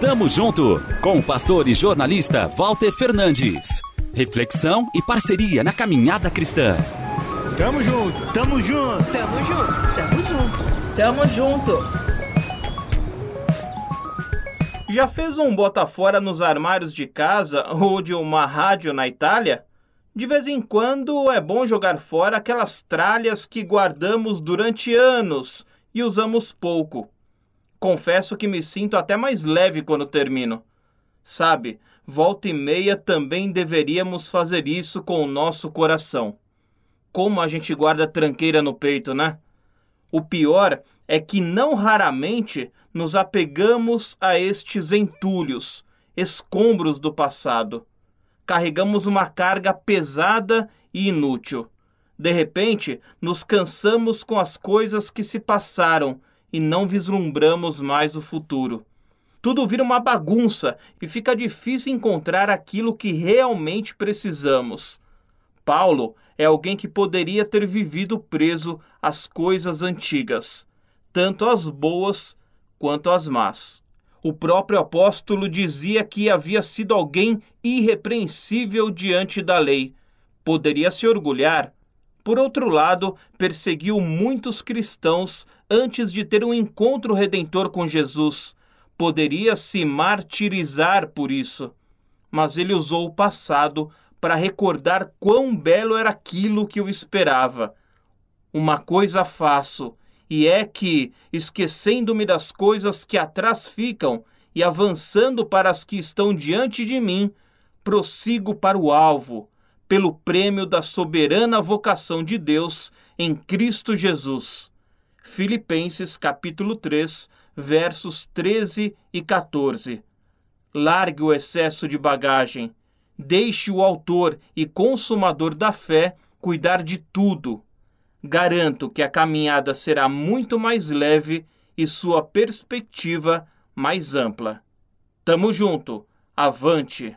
Tamo junto com o pastor e jornalista Walter Fernandes. Reflexão e parceria na caminhada cristã. Tamo junto, tamo junto, tamo junto, tamo junto, tamo junto. Já fez um bota fora nos armários de casa ou de uma rádio na Itália? De vez em quando é bom jogar fora aquelas tralhas que guardamos durante anos e usamos pouco. Confesso que me sinto até mais leve quando termino. Sabe, volta e meia também deveríamos fazer isso com o nosso coração. Como a gente guarda tranqueira no peito, né? O pior é que não raramente nos apegamos a estes entulhos, escombros do passado carregamos uma carga pesada e inútil. De repente, nos cansamos com as coisas que se passaram e não vislumbramos mais o futuro. Tudo vira uma bagunça e fica difícil encontrar aquilo que realmente precisamos. Paulo é alguém que poderia ter vivido preso às coisas antigas, tanto as boas quanto as más. O próprio apóstolo dizia que havia sido alguém irrepreensível diante da lei. Poderia se orgulhar. Por outro lado, perseguiu muitos cristãos antes de ter um encontro redentor com Jesus. Poderia se martirizar por isso. Mas ele usou o passado para recordar quão belo era aquilo que o esperava. Uma coisa faço e é que, esquecendo-me das coisas que atrás ficam e avançando para as que estão diante de mim, prossigo para o alvo, pelo prêmio da soberana vocação de Deus em Cristo Jesus. Filipenses capítulo 3, versos 13 e 14. Largue o excesso de bagagem. Deixe o autor e consumador da fé cuidar de tudo garanto que a caminhada será muito mais leve e sua perspectiva mais ampla. Tamo junto, avante!